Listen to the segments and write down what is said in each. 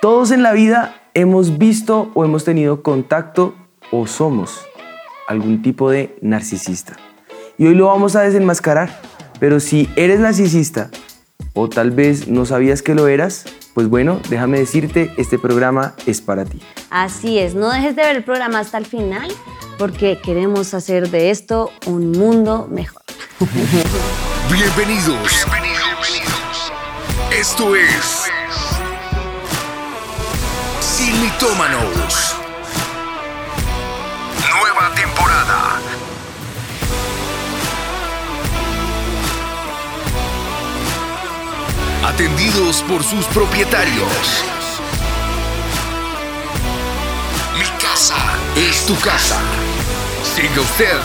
Todos en la vida hemos visto o hemos tenido contacto o somos algún tipo de narcisista. Y hoy lo vamos a desenmascarar. Pero si eres narcisista o tal vez no sabías que lo eras, pues bueno, déjame decirte, este programa es para ti. Así es, no dejes de ver el programa hasta el final porque queremos hacer de esto un mundo mejor. Bienvenidos. Bienvenidos. Esto es Mitómanos. Nueva temporada. Atendidos por sus propietarios. Mi casa es tu casa. Siga usted.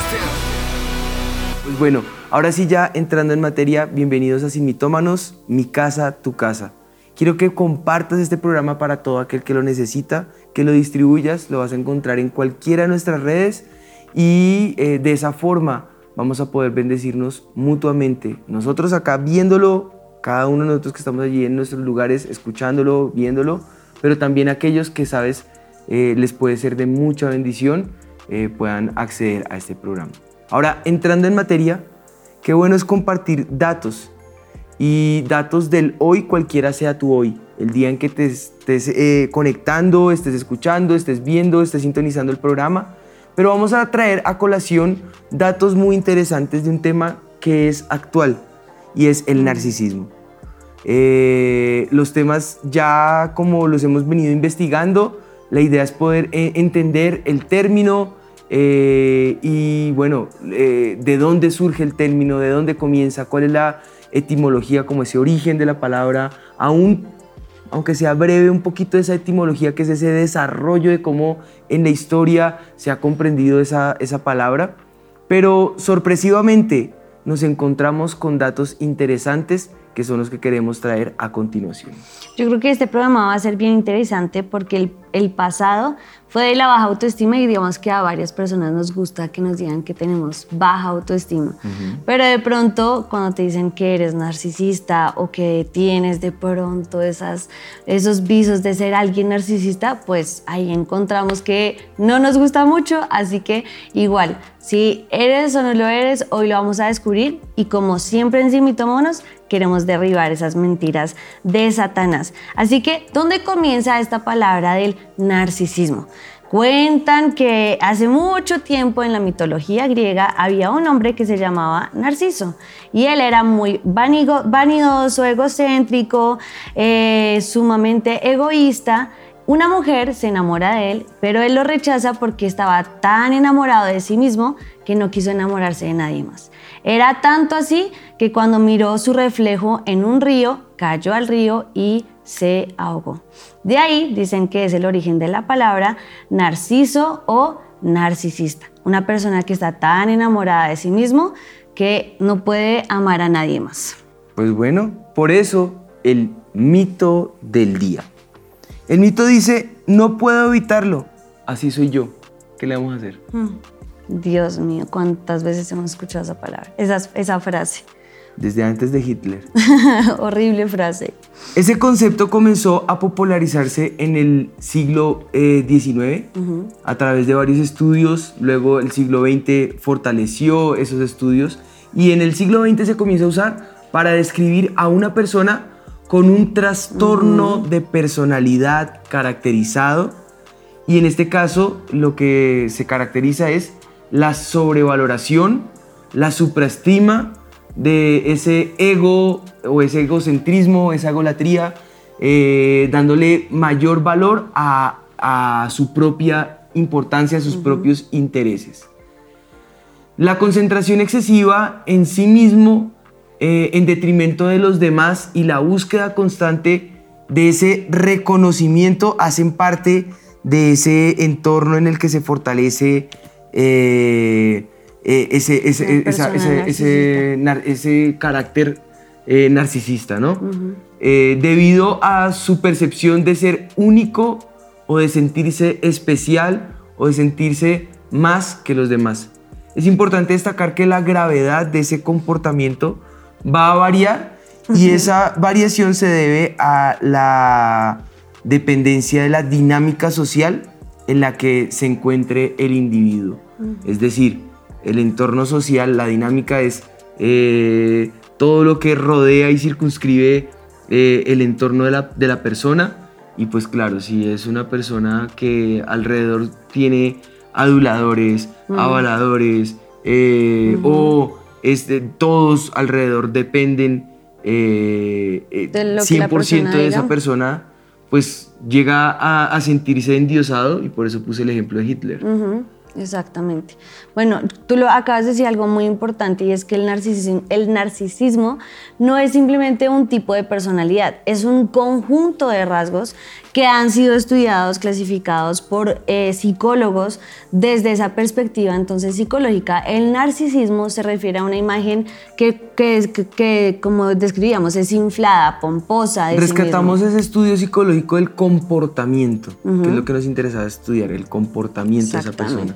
Pues bueno, ahora sí ya entrando en materia, bienvenidos a Sin Mitómanos, mi casa, tu casa. Quiero que compartas este programa para todo aquel que lo necesita, que lo distribuyas, lo vas a encontrar en cualquiera de nuestras redes y eh, de esa forma vamos a poder bendecirnos mutuamente. Nosotros acá viéndolo, cada uno de nosotros que estamos allí en nuestros lugares, escuchándolo, viéndolo, pero también aquellos que sabes eh, les puede ser de mucha bendición, eh, puedan acceder a este programa. Ahora, entrando en materia, qué bueno es compartir datos y datos del hoy, cualquiera sea tu hoy, el día en que te estés eh, conectando, estés escuchando, estés viendo, estés sintonizando el programa. Pero vamos a traer a colación datos muy interesantes de un tema que es actual y es el narcisismo. Eh, los temas ya como los hemos venido investigando, la idea es poder eh, entender el término y bueno, de dónde surge el término, de dónde comienza, cuál es la etimología, como ese origen de la palabra, aún aunque sea breve un poquito esa etimología, que es ese desarrollo de cómo en la historia se ha comprendido esa, esa palabra. Pero sorpresivamente nos encontramos con datos interesantes que son los que queremos traer a continuación. Yo creo que este programa va a ser bien interesante porque el, el, pasado fue de la baja autoestima y digamos que a varias personas nos gusta que nos digan que tenemos baja autoestima. Uh -huh. Pero de pronto cuando te dicen que eres narcisista o que tienes de pronto esas, esos visos de ser alguien narcisista, pues ahí encontramos que no nos gusta mucho, así que igual, si eres o no lo eres, hoy lo vamos a descubrir y como siempre en Simitómonos, queremos derribar esas mentiras de Satanás. Así que, ¿dónde comienza esta palabra del narcisismo? Cuentan que hace mucho tiempo en la mitología griega había un hombre que se llamaba Narciso y él era muy vanidoso, egocéntrico, eh, sumamente egoísta. Una mujer se enamora de él, pero él lo rechaza porque estaba tan enamorado de sí mismo que no quiso enamorarse de nadie más. Era tanto así que cuando miró su reflejo en un río, cayó al río y se ahogó. De ahí dicen que es el origen de la palabra narciso o narcisista, una persona que está tan enamorada de sí mismo que no puede amar a nadie más. Pues bueno, por eso el mito del día. El mito dice, no puedo evitarlo, así soy yo. ¿Qué le vamos a hacer? Hmm. Dios mío, cuántas veces hemos escuchado esa palabra, esa, esa frase. Desde antes de Hitler. Horrible frase. Ese concepto comenzó a popularizarse en el siglo XIX eh, uh -huh. a través de varios estudios. Luego el siglo XX fortaleció esos estudios y en el siglo XX se comienza a usar para describir a una persona con un trastorno uh -huh. de personalidad caracterizado. Y en este caso lo que se caracteriza es la sobrevaloración, la supraestima de ese ego o ese egocentrismo, esa egolatría, eh, dándole mayor valor a, a, su propia importancia, a sus uh -huh. propios intereses. La concentración excesiva en sí mismo, eh, en detrimento de los demás y la búsqueda constante de ese reconocimiento hacen parte de ese entorno en el que se fortalece eh, eh, ese, ese, esa, ese, ese, nar, ese, carácter eh, narcisista, ¿no? Uh -huh. debido a su percepción de ser único o de sentirse especial o de sentirse más que los demás. Es importante destacar que la gravedad de ese comportamiento va a variar uh -huh. y esa variación se debe a la dependencia de la dinámica social en la que se encuentre el individuo. Es decir, el entorno social, la dinámica es eh, todo lo que rodea y circunscribe eh, el entorno de la, de la persona. Y pues claro, si es una persona que alrededor tiene aduladores, avaladores, eh, o este, todos alrededor dependen 100% de, esa persona, pues llega a, sentirse endiosado y por eso puse el ejemplo de Hitler. Exactamente. Bueno, tú lo acabas de decir algo muy importante y es que el narcisismo, el narcisismo no es simplemente un tipo de personalidad, es un conjunto de rasgos que han sido estudiados, clasificados por eh, psicólogos desde esa perspectiva entonces psicológica. El narcisismo se refiere a una imagen que, que, que, como describíamos, es inflada, pomposa. Rescatamos ese estudio psicológico del comportamiento, que es lo que nos interesa estudiar, el comportamiento de esa persona.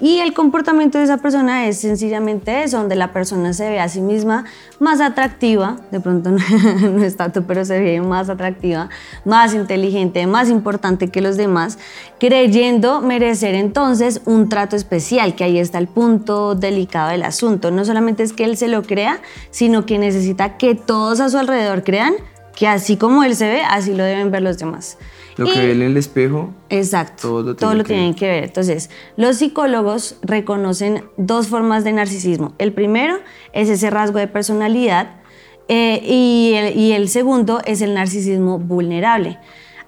Y el comportamiento de esa persona es sencillamente eso, donde la persona se ve a sí misma más atractiva, de pronto no, es tanto, pero se ve más atractiva, más inteligente más importante que los demás, creyendo merecer entonces un trato especial, que ahí está el punto delicado del asunto. No solamente es que él se lo crea, sino que necesita que todos a su alrededor crean que así como él se ve, así lo deben ver los demás. Lo que ve en el espejo. Exacto. Todo lo, tienen que ver. Entonces, los psicólogos reconocen dos formas de narcisismo. El primero es ese rasgo de personalidad eh, y el segundo es el narcisismo vulnerable.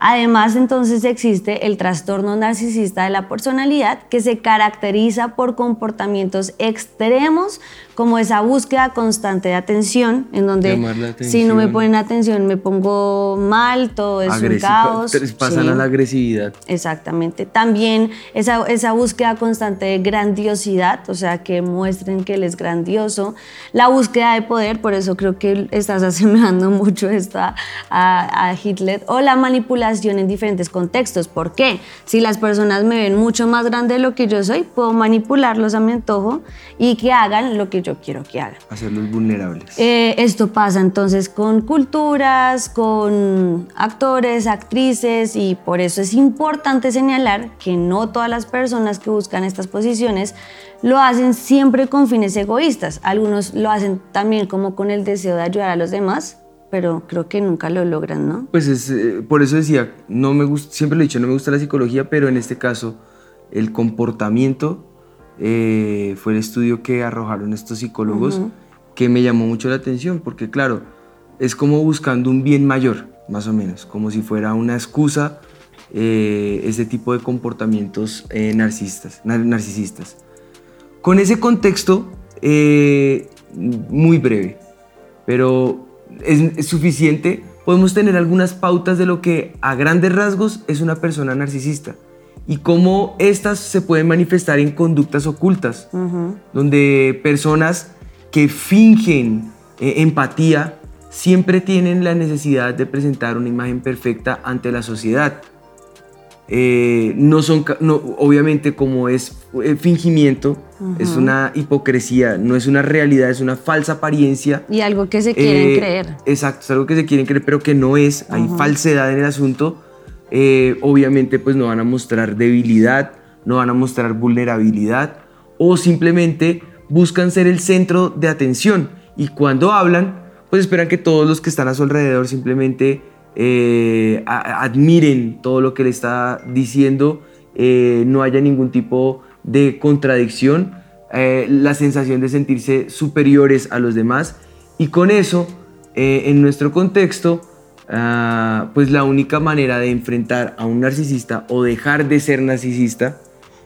Además, entonces existe el trastorno narcisista de la personalidad que se caracteriza por comportamientos extremos como esa búsqueda constante de atención, en donde si no me ponen atención me pongo mal, todo es un caos. Pasan a la agresividad. Exactamente. También esa, esa búsqueda constante de grandiosidad, o sea, que muestren que él es grandioso. La búsqueda de poder, por eso creo que estás asemejando mucho esto a, a Hitler. O la manipulación en diferentes contextos. ¿Por qué? Si las personas me ven mucho más grande de lo que yo soy, puedo manipularlos a mi antojo y que hagan lo que yo quiero que haga. Hacerlos vulnerables. Eh, esto pasa entonces con culturas, con actores, actrices y por eso es importante señalar que no todas las personas que buscan estas posiciones lo hacen siempre con fines egoístas. Algunos lo hacen también como con el deseo de ayudar a los demás, pero creo que nunca lo logran, ¿no? Pues es, eh, por eso decía, no me gusta, siempre lo he dicho, no me gusta la psicología, pero en este caso el comportamiento eh, fue el estudio que arrojaron estos psicólogos que me llamó mucho la atención, porque claro, es como buscando un bien mayor, más o menos, como si fuera una excusa eh, ese tipo de comportamientos eh, narcisistas, narcisistas. Con ese contexto, muy breve, pero es suficiente, podemos tener algunas pautas de lo que a grandes rasgos es una persona narcisista y cómo estas se pueden manifestar en conductas ocultas, donde personas que fingen eh, empatía siempre tienen la necesidad de presentar una imagen perfecta ante la sociedad. Eh, no son, no, obviamente como es eh, fingimiento, es una hipocresía, no es una realidad, es una falsa apariencia. Y algo que se quieren creer. Exacto, es algo que se quieren creer, pero que no es, hay falsedad en el asunto eh, obviamente pues no van a mostrar debilidad, no van a mostrar vulnerabilidad o simplemente buscan ser el centro de atención. Y cuando hablan pues esperan que todos los que están a su alrededor simplemente eh, admiren todo lo que le está diciendo, eh, no haya ningún tipo de contradicción, la sensación de sentirse superiores a los demás. Y con eso en nuestro contexto Ah, pues la única manera de enfrentar a un narcisista o dejar de ser narcisista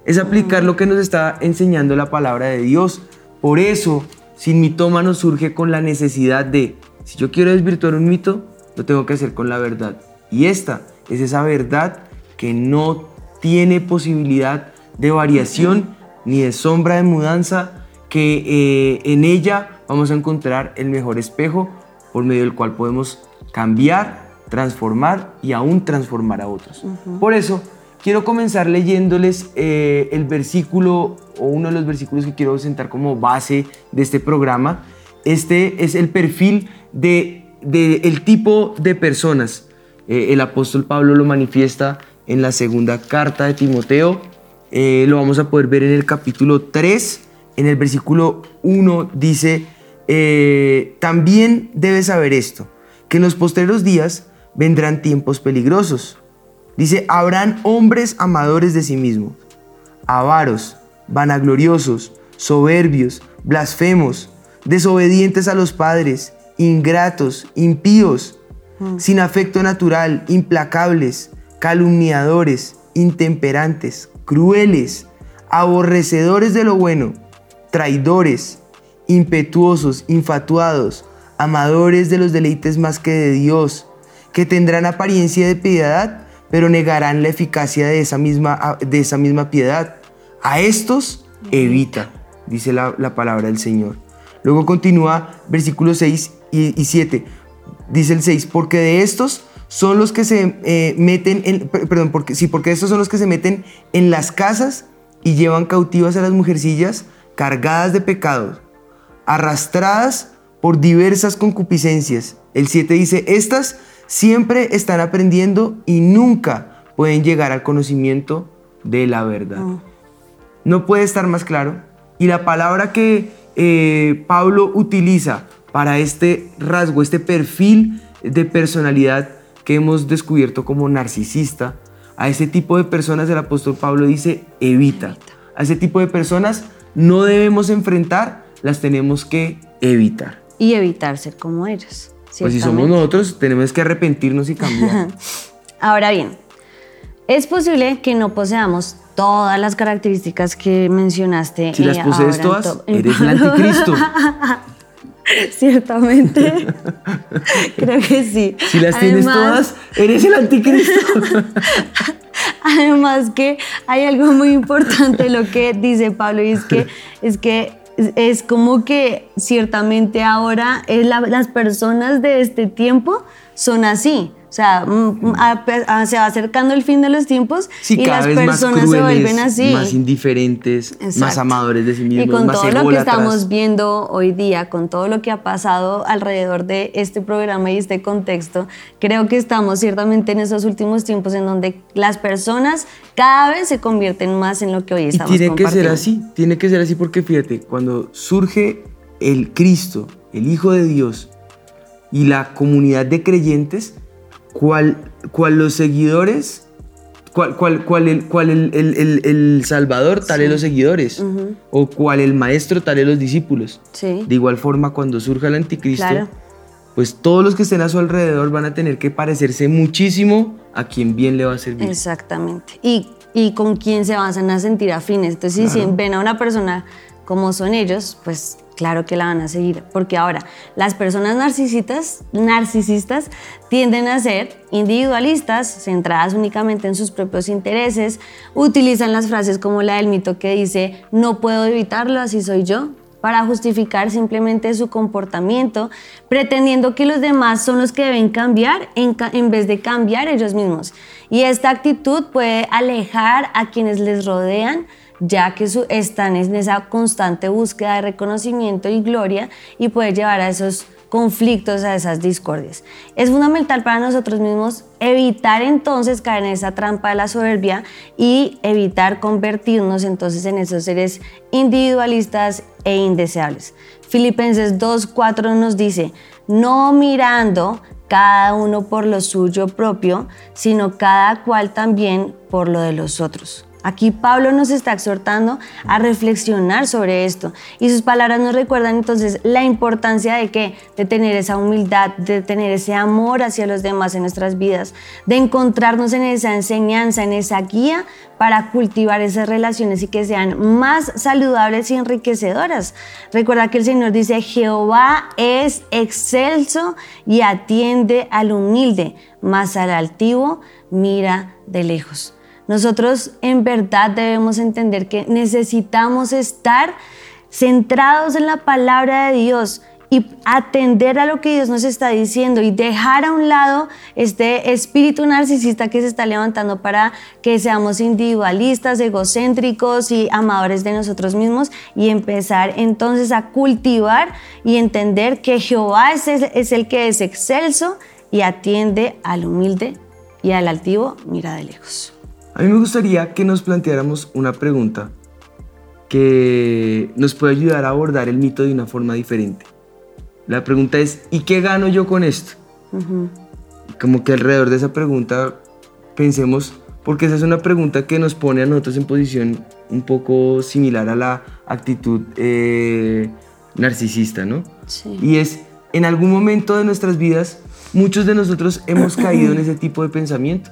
es aplicar lo que nos está enseñando la palabra de Dios. Por eso, sin mitómano surge con la necesidad de, si yo quiero desvirtuar un mito, lo tengo que hacer con la verdad. Y esta es esa verdad que no tiene posibilidad de variación ni de sombra de mudanza, que eh, en ella vamos a encontrar el mejor espejo por medio del cual podemos cambiar, transformar y aún transformar a otros. Por eso, quiero comenzar leyéndoles eh, el versículo o uno de los versículos que quiero sentar como base de este programa. Este es el perfil de, el tipo de personas Eh, el apóstol Pablo lo manifiesta en la segunda carta de Timoteo. Eh, lo vamos a poder ver en el capítulo 3. En el versículo 1 dice, eh, también debes saber esto, que en los postreros días vendrán tiempos peligrosos. Dice, habrán hombres amadores de sí mismos, avaros, vanagloriosos, soberbios, blasfemos, desobedientes a los padres, ingratos, impíos, mm. sin afecto natural, implacables, calumniadores, intemperantes, crueles, aborrecedores de lo bueno, traidores, impetuosos, infatuados, amadores de los deleites más que de Dios, que tendrán apariencia de piedad, pero negarán la eficacia de esa misma, de esa misma piedad. A estos evita, dice la, palabra del Señor. Luego continúa versículos 6 y, 7. Dice el 6, porque de estos son los que se eh, meten en, perdón, porque, sí, porque estos son los que se meten en las casas y llevan cautivas a las mujercillas cargadas de pecados, arrastradas por diversas concupiscencias. El 7 dice, estas siempre están aprendiendo y nunca pueden llegar al conocimiento de la verdad. Oh. No puede estar más claro. Y la palabra que eh, Pablo utiliza para este rasgo, este perfil de personalidad que hemos descubierto como narcisista, a ese tipo de personas el apóstol Pablo dice, evita. A ese tipo de personas no debemos enfrentar, las tenemos que evitar. Y evitar ser como ellos. Pues si somos nosotros, tenemos que arrepentirnos y cambiar. Ahora bien, es posible que no poseamos todas las características que mencionaste. Si las posees todas, eres el anticristo. Ciertamente. Creo que sí. Si las tienes todas, eres el anticristo. Además que hay algo muy importante lo que dice Pablo y es que es que es como que ciertamente ahora las personas de este tiempo son así. O sea, mm, mm, se va acercando el fin de los tiempos y las personas se vuelven así. Más indiferentes, más amadores de sí mismos. Y con todo lo que estamos viendo hoy día, con todo lo que ha pasado alrededor de este programa y este contexto, creo que estamos ciertamente en esos últimos tiempos en donde las personas cada vez se convierten más en lo que hoy estamos y tiene que ser así, tiene que ser así porque fíjate, cuando surge el Cristo, el Hijo de Dios y la comunidad de creyentes, cual, cual los seguidores, cual, cual, cual, el, cual el, el, el, Salvador, tal es los seguidores, o cual el Maestro, tal es los discípulos. De igual forma, cuando surja el anticristo, pues todos los que estén a su alrededor van a tener que parecerse muchísimo a quien bien le va a servir. Exactamente. Y, y con quién se van a sentir afines. Entonces, si ven a una persona como son ellos, pues claro que la van a seguir. Porque ahora, las personas narcisistas, narcisistas tienden a ser individualistas, centradas únicamente en sus propios intereses, utilizan las frases como la del mito que dice, no puedo evitarlo, así soy yo, para justificar simplemente su comportamiento, pretendiendo que los demás son los que deben cambiar en, en, vez de cambiar ellos mismos. Y esta actitud puede alejar a quienes les rodean ya que están en esa constante búsqueda de reconocimiento y gloria y puede llevar a esos conflictos, a esas discordias. Es fundamental para nosotros mismos evitar entonces caer en esa trampa de la soberbia y evitar convertirnos entonces en esos seres individualistas e indeseables. Filipenses 2.4 nos dice, no mirando cada uno por lo suyo propio, sino cada cual también por lo de los otros. Aquí Pablo nos está exhortando a reflexionar sobre esto y sus palabras nos recuerdan entonces la importancia de que de tener esa humildad, de tener ese amor hacia los demás en nuestras vidas, de encontrarnos en esa enseñanza, en esa guía para cultivar esas relaciones y que sean más saludables y enriquecedoras. Recuerda que el Señor dice, Jehová es excelso y atiende al humilde, mas al altivo mira de lejos. Nosotros en verdad debemos entender que necesitamos estar centrados en la palabra de Dios y atender a lo que Dios nos está diciendo y dejar a un lado este espíritu narcisista que se está levantando para que seamos individualistas, egocéntricos y amadores de nosotros mismos y empezar entonces a cultivar y entender que Jehová es el, que es excelso y atiende al humilde y al altivo mira de lejos. A mí me gustaría que nos planteáramos una pregunta que nos puede ayudar a abordar el mito de una forma diferente. La pregunta es, ¿y qué gano yo con esto? Como que alrededor de esa pregunta pensemos, porque esa es una pregunta que nos pone a nosotros en posición un poco similar a la actitud eh, narcisista, ¿no? Sí. Y es, en algún momento de nuestras vidas, muchos de nosotros hemos caído en ese tipo de pensamiento.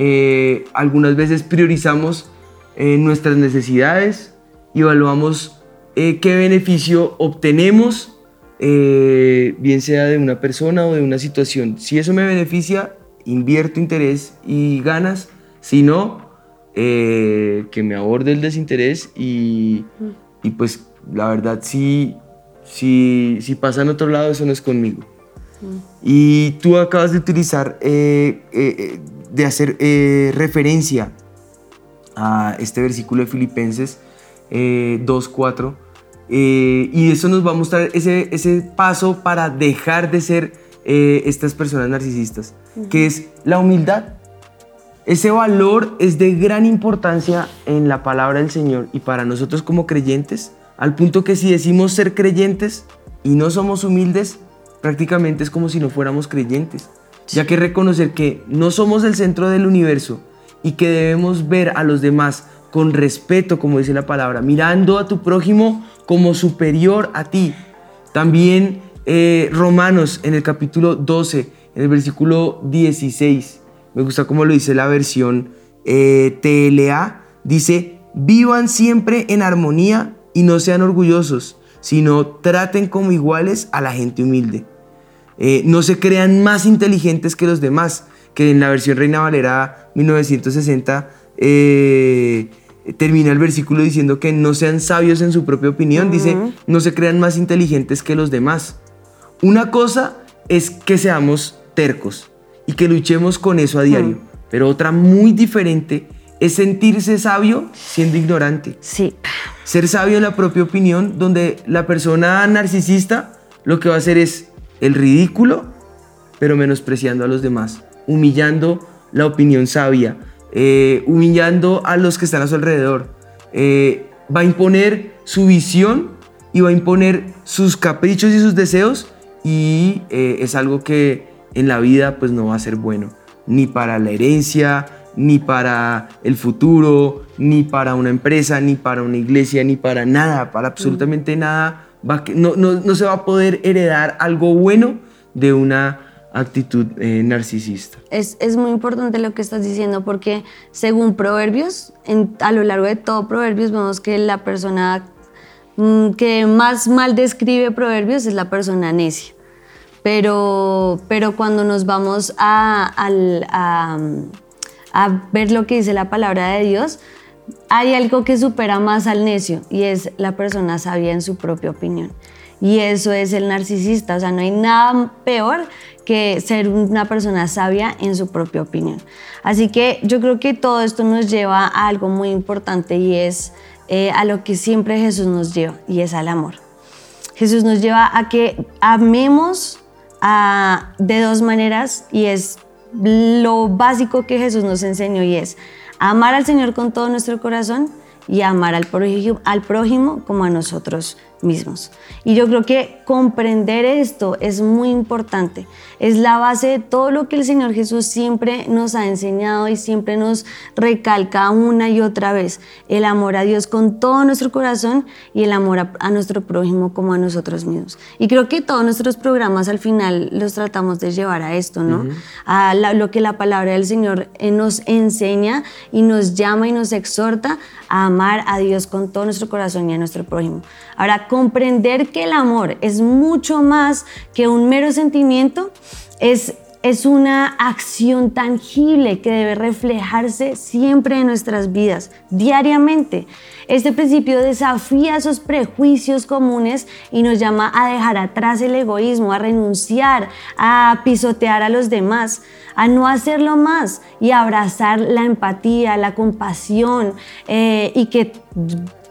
Eh, algunas veces priorizamos eh, nuestras necesidades y evaluamos eh, qué beneficio obtenemos, bien sea de una persona o de una situación. Si eso me beneficia, invierto interés y ganas. Si no, que me aborde el desinterés y, y pues la verdad si, si, si pasa en otro lado, eso no es conmigo. Y tú acabas de utilizar, eh, eh, de hacer eh, referencia a este versículo de Filipenses 2.4. y eso nos va a mostrar ese, ese paso para dejar de ser estas personas narcisistas, que es la humildad. Ese valor es de gran importancia en la palabra del Señor y para nosotros como creyentes, al punto que si decimos ser creyentes y no somos humildes, prácticamente es como si no fuéramos creyentes, ya que reconocer que no somos el centro del universo y que debemos ver a los demás con respeto, como dice la palabra, mirando a tu prójimo como superior a ti. También eh, Romanos en el capítulo 12, en el versículo 16, me gusta como lo dice la versión eh, TLA, dice, vivan siempre en armonía y no sean orgullosos, sino traten como iguales a la gente humilde. Eh, no se crean más inteligentes que los demás, que en la versión Reina Valera 1960 eh, termina el versículo diciendo que no sean sabios en su propia opinión, dice, no se crean más inteligentes que los demás. Una cosa es que seamos tercos y que luchemos con eso a diario, pero otra muy diferente es sentirse sabio siendo ignorante. Sí. Ser sabio en la propia opinión, donde la persona narcisista lo que va a hacer es el ridículo, pero menospreciando a los demás, humillando la opinión sabia, eh, humillando a los que están a su alrededor. Eh, va a imponer su visión y va a imponer sus caprichos y sus deseos y eh, es algo que en la vida pues no va a ser bueno, ni para la herencia, ni para el futuro, ni para una empresa, ni para una iglesia, ni para nada, para absolutamente nada. No, no, se va a poder heredar algo bueno de una actitud eh, narcisista. Es, es, muy importante lo que estás diciendo porque según Proverbios, a lo largo de todo Proverbios vemos que la persona mm, que más mal describe Proverbios es la persona necia. Pero, pero cuando nos vamos a, a a ver lo que dice la palabra de Dios, hay algo que supera más al necio y es la persona sabia en su propia opinión. Y eso es el narcisista, o sea, no hay nada peor que ser una persona sabia en su propia opinión. Así que yo creo que todo esto nos lleva a algo muy importante y es eh, a lo que siempre Jesús nos lleva y es al amor. Jesús nos lleva a que amemos de dos maneras y es lo básico que Jesús nos enseñó y es amar al Señor con todo nuestro corazón y amar al prójimo, al prójimo como a nosotros mismos. Y yo creo que comprender esto es muy importante. Es la base de todo lo que el Señor Jesús siempre nos ha enseñado y siempre nos recalca una y otra vez. El amor a Dios con todo nuestro corazón y el amor a, nuestro prójimo como a nosotros mismos. Y creo que todos nuestros programas al final los tratamos de llevar a esto, ¿no? A lo que la palabra del Señor eh, nos enseña y nos llama y nos exhorta a amar a Dios con todo nuestro corazón y a nuestro prójimo. Ahora, comprender que el amor es mucho más que un mero sentimiento es, es una acción tangible que debe reflejarse siempre en nuestras vidas, diariamente. Este principio desafía esos prejuicios comunes y nos llama a dejar atrás el egoísmo, a renunciar, a pisotear a los demás, a no hacerlo más y a abrazar la empatía, la compasión eh, y que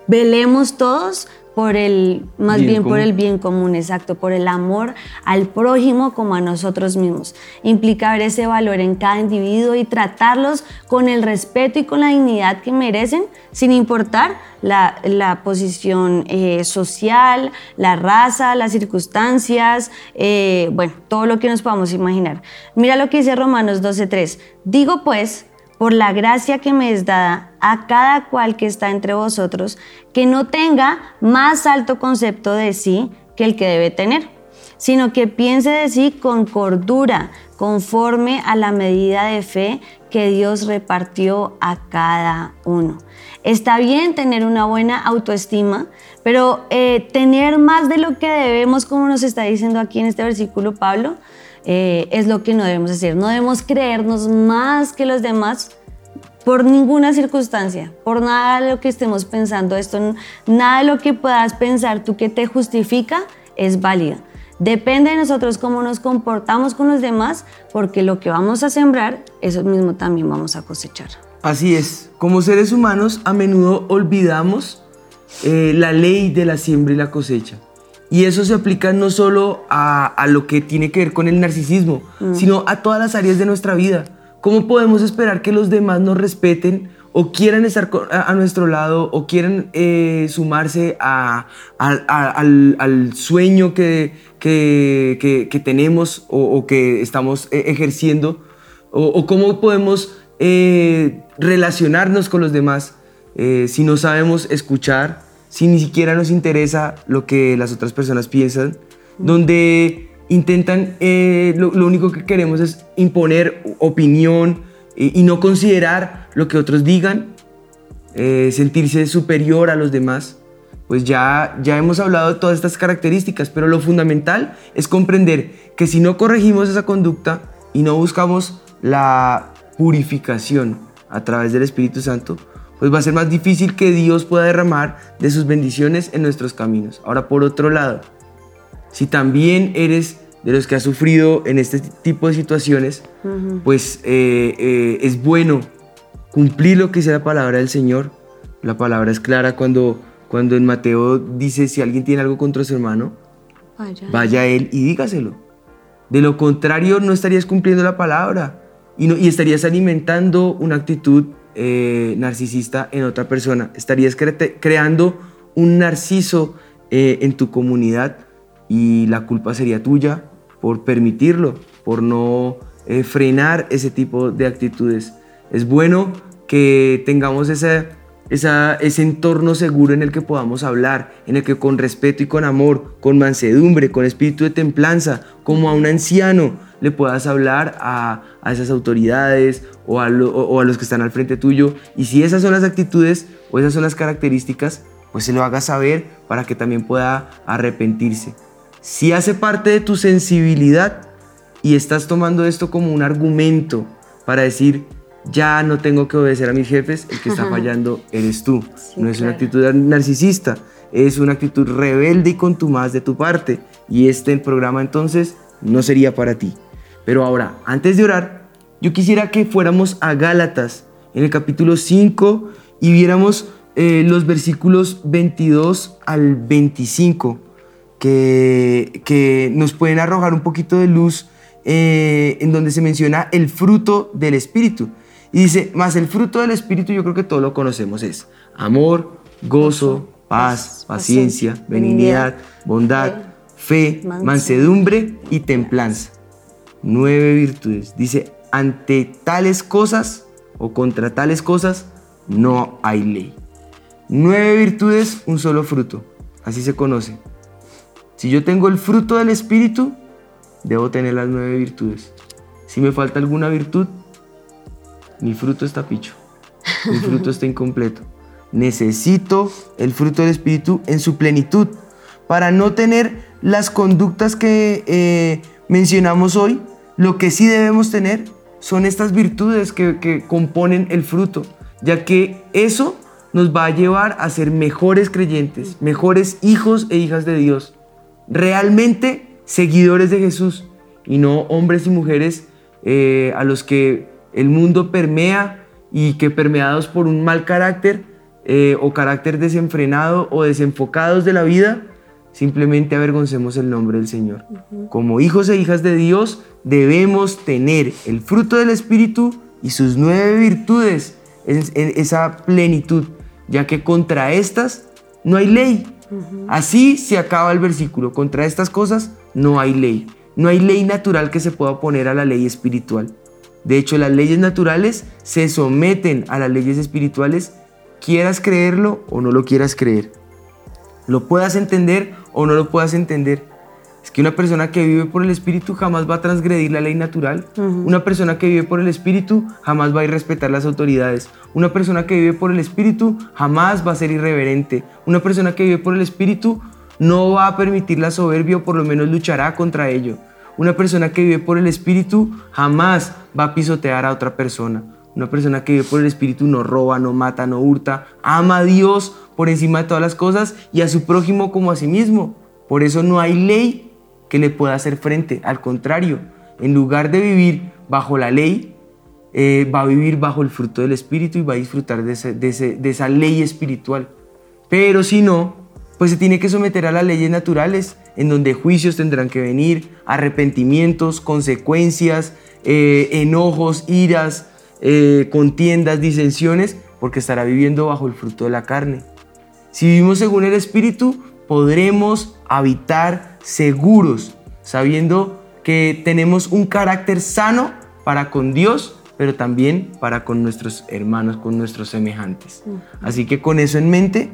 velemos todos por el, más bien, por el bien común, exacto, por el amor al prójimo como a nosotros mismos. Implica ver ese valor en cada individuo y tratarlos con el respeto y con la dignidad que merecen, sin importar la, posición eh, social, la raza, las circunstancias, eh, bueno, todo lo que nos podamos imaginar. Mira lo que dice Romanos 12.3. Digo pues, por la gracia que me es dada a cada cual que está entre vosotros, que no tenga más alto concepto de sí que el que debe tener, sino que piense de sí con cordura, conforme a la medida de fe que Dios repartió a cada uno. Está bien tener una buena autoestima, pero eh, tener más de lo que debemos, como nos está diciendo aquí en este versículo Pablo, eh, es lo que no debemos hacer. No debemos creernos más que los demás por ninguna circunstancia, por nada de lo que estemos pensando. Esto, nada de lo que puedas pensar tú que te justifica es válido. Depende de nosotros cómo nos comportamos con los demás, porque lo que vamos a sembrar, eso mismo también vamos a cosechar. Así es, como seres humanos a menudo olvidamos eh, la ley de la siembra y la cosecha. Y eso se aplica no solo a, lo que tiene que ver con el narcisismo, mm. sino a todas las áreas de nuestra vida. ¿Cómo podemos esperar que los demás nos respeten o quieran estar a, nuestro lado o quieran eh, sumarse al, sueño que, que, tenemos o, que estamos eh, ejerciendo? O, cómo podemos eh, relacionarnos con los demás si no sabemos escuchar, si ni siquiera nos interesa lo que las otras personas piensan, donde intentan, eh, lo, único que queremos es imponer opinión y, no considerar lo que otros digan, eh, sentirse superior a los demás. Pues ya, ya hemos hablado de todas estas características, pero lo fundamental es comprender que si no corregimos esa conducta y no buscamos la purificación a través del Espíritu Santo, pues va a ser más difícil que Dios pueda derramar de sus bendiciones en nuestros caminos. Ahora, por otro lado, si también eres de los que ha sufrido en este tipo de situaciones, pues eh, eh, es bueno cumplir lo que dice la palabra del Señor. La palabra es clara cuando, cuando en Mateo dice, si alguien tiene algo contra su hermano, vaya, a él y dígaselo. De lo contrario, no estarías cumpliendo la palabra y, no, y estarías alimentando una actitud eh, narcisista en otra persona. Estarías creando un narciso en tu comunidad y la culpa sería tuya por permitirlo, por no eh, frenar ese tipo de actitudes. Es bueno que tengamos ese, ese entorno seguro en el que podamos hablar, en el que con respeto y con amor, con mansedumbre, con espíritu de templanza, como a un anciano, le puedas hablar a, esas autoridades o a, los que están al frente tuyo. Y si esas son las actitudes o esas son las características, pues se lo hagas saber para que también pueda arrepentirse. Si hace parte de tu sensibilidad y estás tomando esto como un argumento para decir, ya no tengo que obedecer a mis jefes, el que está fallando eres tú. no es una actitud narcisista, es una actitud rebelde y contumaz de tu parte. Y este programa entonces no sería para ti. Pero ahora, antes de orar, yo quisiera que fuéramos a Gálatas en el capítulo 5 y viéramos eh, los versículos 22 al 25 que, que nos pueden arrojar un poquito de luz eh, en donde se menciona el fruto del Espíritu. Y dice, más el fruto del Espíritu yo creo que todos lo conocemos, es amor, gozo, paz, paciencia, benignidad, bondad, fe, mansedumbre y templanza nueve virtudes. Dice, ante tales cosas o contra tales cosas no hay ley. Nueve virtudes, un solo fruto. Así se conoce. Si yo tengo el fruto del Espíritu, debo tener las nueve virtudes. Si me falta alguna virtud, mi fruto está picho. Mi fruto está incompleto. Necesito el fruto del Espíritu en su plenitud para no tener las conductas que eh, mencionamos hoy, lo que sí debemos tener son estas virtudes que, componen el fruto, ya que eso nos va a llevar a ser mejores creyentes, mejores hijos e hijas de Dios, realmente seguidores de Jesús y no hombres y mujeres eh, a los que el mundo permea y que permeados por un mal carácter eh, o carácter desenfrenado o desenfocados de la vida, simplemente avergoncemos el nombre del Señor. Como hijos e hijas de Dios debemos tener el fruto del Espíritu y sus nueve virtudes, en, esa plenitud, ya que contra estas no hay ley. Así se acaba el versículo, contra estas cosas no hay ley. No hay ley natural que se pueda oponer a la ley espiritual. De hecho, las leyes naturales se someten a las leyes espirituales quieras creerlo o no lo quieras creer. Lo puedas entender o no lo puedas entender. Que una persona que vive por el Espíritu jamás va a transgredir la ley natural. Una persona que vive por el Espíritu jamás va a irrespetar las autoridades. Una persona que vive por el Espíritu jamás va a ser irreverente. Una persona que vive por el Espíritu no va a permitir la soberbia o por lo menos luchará contra ello. Una persona que vive por el Espíritu jamás va a pisotear a otra persona. Una persona que vive por el Espíritu no roba, no mata, no hurta, ama a Dios por encima de todas las cosas y a su prójimo como a sí mismo. Por eso no hay ley que le pueda hacer frente. Al contrario, en lugar de vivir bajo la ley, eh, va a vivir bajo el fruto del Espíritu y va a disfrutar de, de esa ley espiritual. Pero si no, pues se tiene que someter a las leyes naturales, en donde juicios tendrán que venir, arrepentimientos, consecuencias, eh, enojos, iras, eh, contiendas, disensiones, porque estará viviendo bajo el fruto de la carne. Si vivimos según el Espíritu, podremos habitar seguros, sabiendo que tenemos un carácter sano para con Dios, pero también para con nuestros hermanos, con nuestros semejantes. Así que con eso en mente,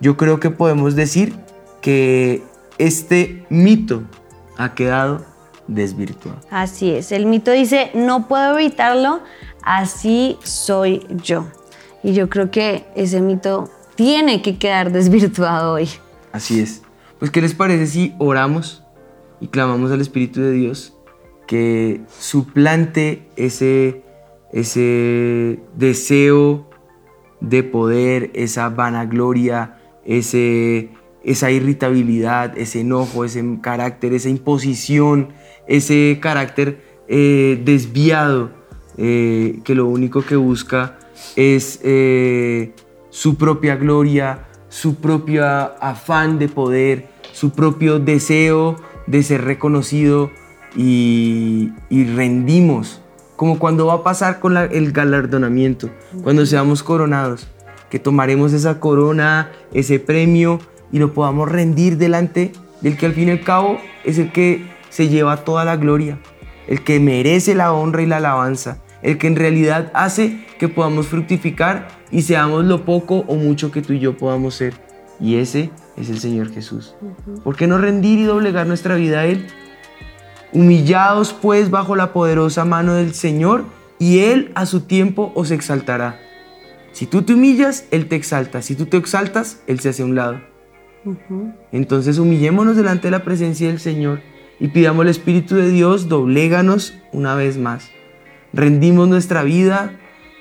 yo creo que podemos decir que este mito ha quedado desvirtuado. Así es, el mito dice, no puedo evitarlo, así soy yo. Y yo creo que ese mito tiene que quedar desvirtuado hoy. Así es. Pues, ¿qué les parece si oramos y clamamos al Espíritu de Dios que suplante ese, ese deseo de poder, esa vanagloria, ese, esa irritabilidad, ese enojo, ese carácter, esa imposición, ese carácter eh, desviado eh, que lo único que busca es eh, su propia gloria, su propio afán de poder, su propio deseo de ser reconocido y, rendimos, como cuando va a pasar con el galardonamiento, cuando seamos coronados, que tomaremos esa corona, ese premio y lo podamos rendir delante del que al fin y al cabo es el que se lleva toda la gloria, el que merece la honra y la alabanza, el que en realidad hace que podamos fructificar y seamos lo poco o mucho que tú y yo podamos ser. Y ese es el Señor Jesús. ¿Por qué no rendir y doblegar nuestra vida a Él? Humillados pues bajo la poderosa mano del Señor y Él a su tiempo os exaltará. Si tú te humillas, Él te exalta. Si tú te exaltas, Él se hace a un lado. Entonces humillémonos delante de la presencia del Señor y pidamos al Espíritu de Dios, dobléganos una vez más. Rendimos nuestra vida,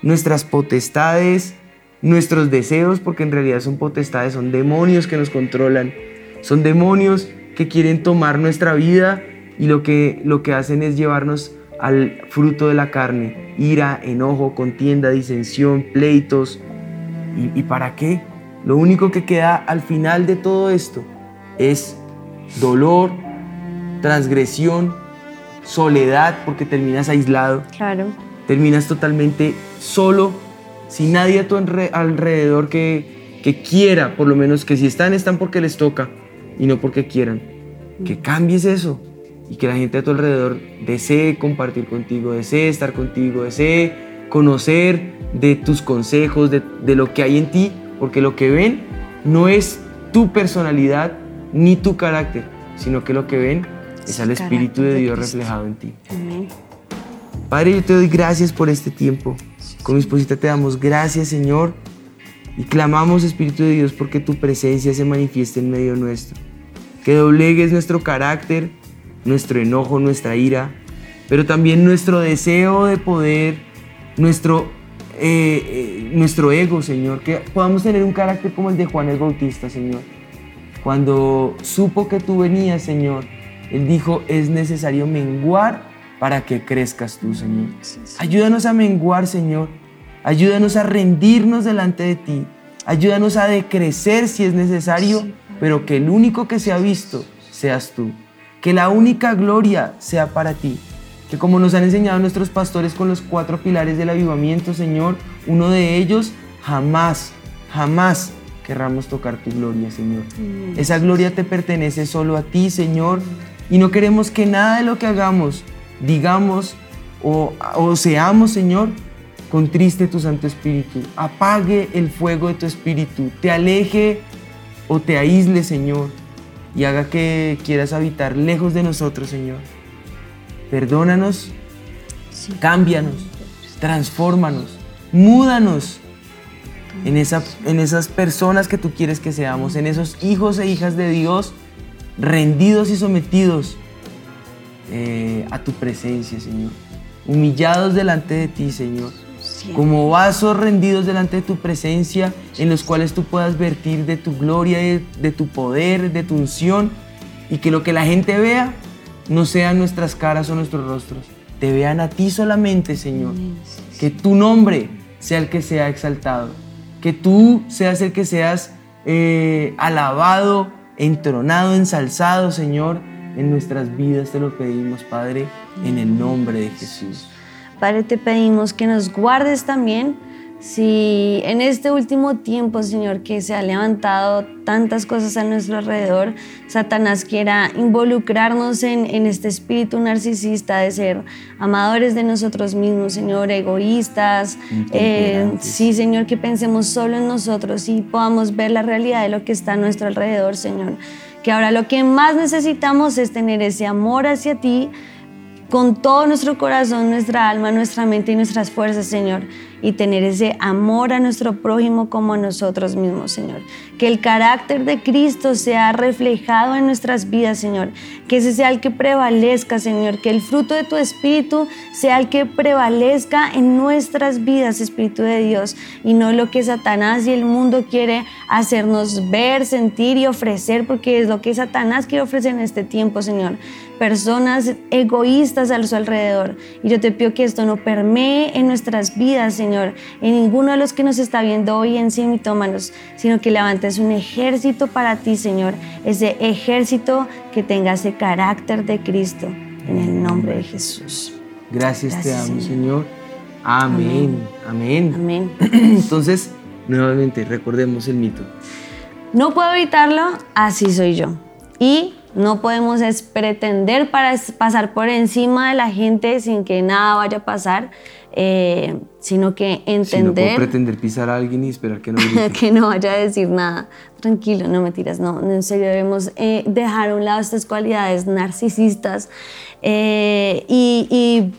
nuestras potestades, nuestros deseos, porque en realidad son potestades, son demonios que nos controlan, son demonios que quieren tomar nuestra vida y lo que, lo que hacen es llevarnos al fruto de la carne, ira, enojo, contienda, disensión, pleitos. ¿Y, ¿Y para qué? Lo único que queda al final de todo esto es dolor, transgresión, soledad, porque terminas aislado. Claro. Terminas totalmente solo, sin nadie a tu alrededor que, que quiera, por lo menos que si están, están porque les toca y no porque quieran. Que cambies eso y que la gente a tu alrededor desee compartir contigo, desee estar contigo, desee conocer de tus consejos, de, de lo que hay en ti, porque lo que ven no es tu personalidad ni tu carácter, sino que lo que ven es al Espíritu de Dios reflejado en ti. Padre, yo te doy gracias por este tiempo. Con mi esposita te damos gracias, Señor, y clamamos, Espíritu de Dios, porque tu presencia se manifieste en medio nuestro. Que doblegues nuestro carácter, nuestro enojo, nuestra ira, pero también nuestro deseo de poder, nuestro, eh, eh, nuestro ego, Señor. Que podamos tener un carácter como el de Juan el Bautista, Señor. Cuando supo que tú venías, Señor, él dijo, es necesario menguar para que crezcas tú, Señor. Ayúdanos a menguar, Señor. Ayúdanos a rendirnos delante de ti. Ayúdanos a decrecer si es necesario, pero que el único que sea visto seas tú. Que la única gloria sea para ti. Que como nos han enseñado nuestros pastores con los cuatro pilares del avivamiento, Señor, uno de ellos jamás, jamás querramos tocar tu gloria, Señor. Esa gloria te pertenece solo a ti, Señor. Y no queremos que nada de lo que hagamos, digamos o, o seamos, Señor, contriste tu Santo Espíritu. Apague el fuego de tu Espíritu. Te aleje o te aísle, Señor. Y haga que quieras habitar lejos de nosotros, Señor. Perdónanos, cámbianos, transfórmanos, múdanos en, esa, en esas personas que tú quieres que seamos, en esos hijos e hijas de Dios rendidos y sometidos eh, a tu presencia, Señor. Humillados delante de ti, Señor. Como vasos rendidos delante de tu presencia, en los cuales tú puedas vertir de tu gloria, de, de tu poder, de tu unción, y que lo que la gente vea no sean nuestras caras o nuestros rostros, te vean a ti solamente, Señor. Que tu nombre sea el que sea exaltado, que tú seas el que seas eh, alabado, entronado, ensalzado, Señor, en nuestras vidas. Te lo pedimos, Padre, en el nombre de Jesús. Padre, te pedimos que nos guardes también si en este último tiempo, Señor, que se ha levantado tantas cosas a nuestro alrededor, Satanás quiera involucrarnos en, este espíritu narcisista de ser amadores de nosotros mismos, Señor, egoístas. Eh, sí, Señor, que pensemos solo en nosotros y podamos ver la realidad de lo que está a nuestro alrededor, Señor. Que ahora lo que más necesitamos es tener ese amor hacia ti con todo nuestro corazón, nuestra alma, nuestra mente y nuestras fuerzas, Señor y tener ese amor a nuestro prójimo como a nosotros mismos, Señor. Que el carácter de Cristo sea reflejado en nuestras vidas, Señor. Que ese sea el que prevalezca, Señor. Que el fruto de tu Espíritu sea el que prevalezca en nuestras vidas, Espíritu de Dios, y no lo que Satanás y el mundo quiere hacernos ver, sentir y ofrecer, porque es lo que Satanás quiere ofrecer en este tiempo, Señor. Personas egoístas a su alrededor. Y yo te pido que esto no permee en nuestras vidas, Señor Señor, en ninguno de los que nos está viendo hoy en sí mitómanos, sino que levantes un ejército para ti, Señor, ese ejército que tenga ese carácter de Cristo, en el nombre de Jesús. Gracias, te amo, Señor. Amén. Amén. Amén. Entonces, nuevamente, recordemos el mito. No puedo evitarlo, así soy yo. Y no podemos pretender para pasar por encima de la gente sin que nada vaya a pasar. Eh, sino que entender... Si no puedo pretender pisar a alguien y esperar que no que no vaya a decir nada. Tranquilo, no me tiras, no, en serio debemos eh, dejar a un lado estas cualidades narcisistas eh, y, y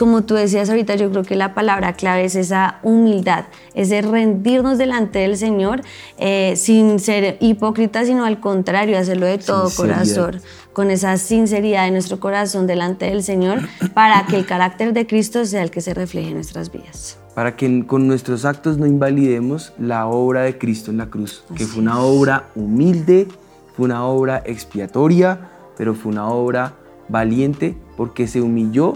como tú decías ahorita, yo creo que la palabra clave es esa humildad, ese rendirnos delante del Señor eh, sin ser hipócritas, sino al contrario, hacerlo de todo corazón, con esa sinceridad de nuestro corazón delante del Señor, para que el carácter de Cristo sea el que se refleje en nuestras vidas. Para que con nuestros actos no invalidemos la obra de Cristo en la cruz, que fue una obra humilde, fue una obra expiatoria, pero fue una obra valiente porque se humilló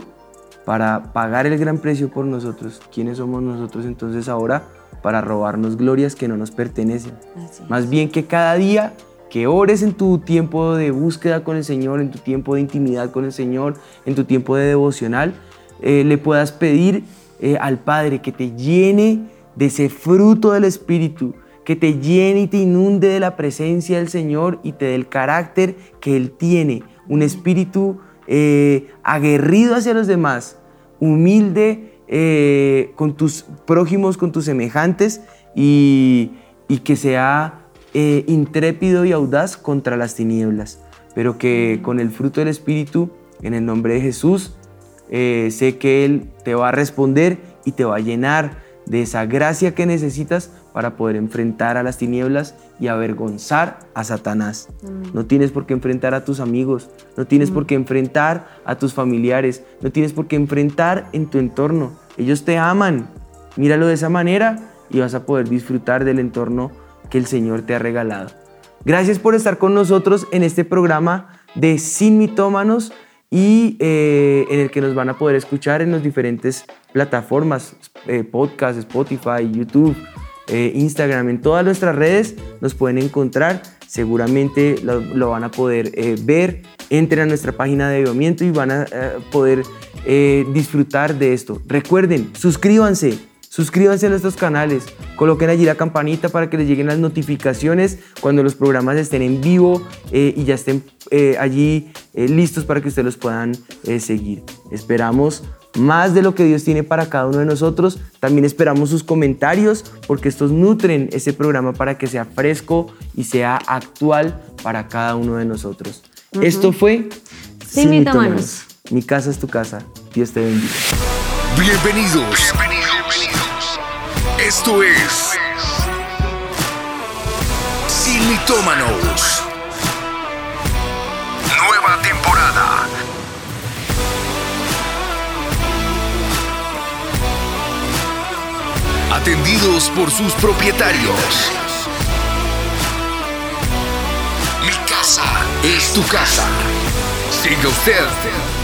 para pagar el gran precio por nosotros. ¿Quiénes somos nosotros entonces ahora para robarnos glorias que no nos pertenecen? Más bien que cada día que ores en tu tiempo de búsqueda con el Señor, en tu tiempo de intimidad con el Señor, en tu tiempo de devocional, eh, le puedas pedir eh, al Padre que te llene de ese fruto del Espíritu, que te llene y te inunde de la presencia del Señor y te dé el carácter que Él tiene, un espíritu eh, aguerrido hacia los demás, humilde con tus prójimos, con tus semejantes y, que sea eh, intrépido y audaz contra las tinieblas, pero que con el fruto del Espíritu, en el nombre de Jesús, sé que Él te va a responder y te va a llenar de esa gracia que necesitas para poder enfrentar a las tinieblas y avergonzar a Satanás. No tienes por qué enfrentar a tus amigos, no tienes por qué enfrentar a tus familiares, no tienes por qué enfrentar en tu entorno. Ellos te aman. Míralo de esa manera y vas a poder disfrutar del entorno que el Señor te ha regalado. Gracias por estar con nosotros en este programa de Sin Mitómanos y eh, en el que nos van a poder escuchar en las diferentes plataformas, eh, podcast, Spotify, YouTube, eh, Instagram, en todas nuestras redes nos pueden encontrar. Seguramente lo, van a poder ver. Entren a nuestra página de avivamiento y van a poder disfrutar de esto. Recuerden, suscríbanse. Suscríbanse a nuestros canales, coloquen allí la campanita para que les lleguen las notificaciones cuando los programas estén en vivo eh, y ya estén eh, allí eh, listos para que ustedes los puedan eh, seguir. Esperamos más de lo que Dios tiene para cada uno de nosotros. También esperamos sus comentarios porque estos nutren ese programa para que sea fresco y sea actual para cada uno de nosotros. Esto fue Sin Mitómanos. Mi casa es tu casa. Dios te bendiga. Bienvenidos. Bienvenidos. Esto es Sin. Nueva temporada. Atendidos por sus propietarios. Mi casa es tu casa. Siga usted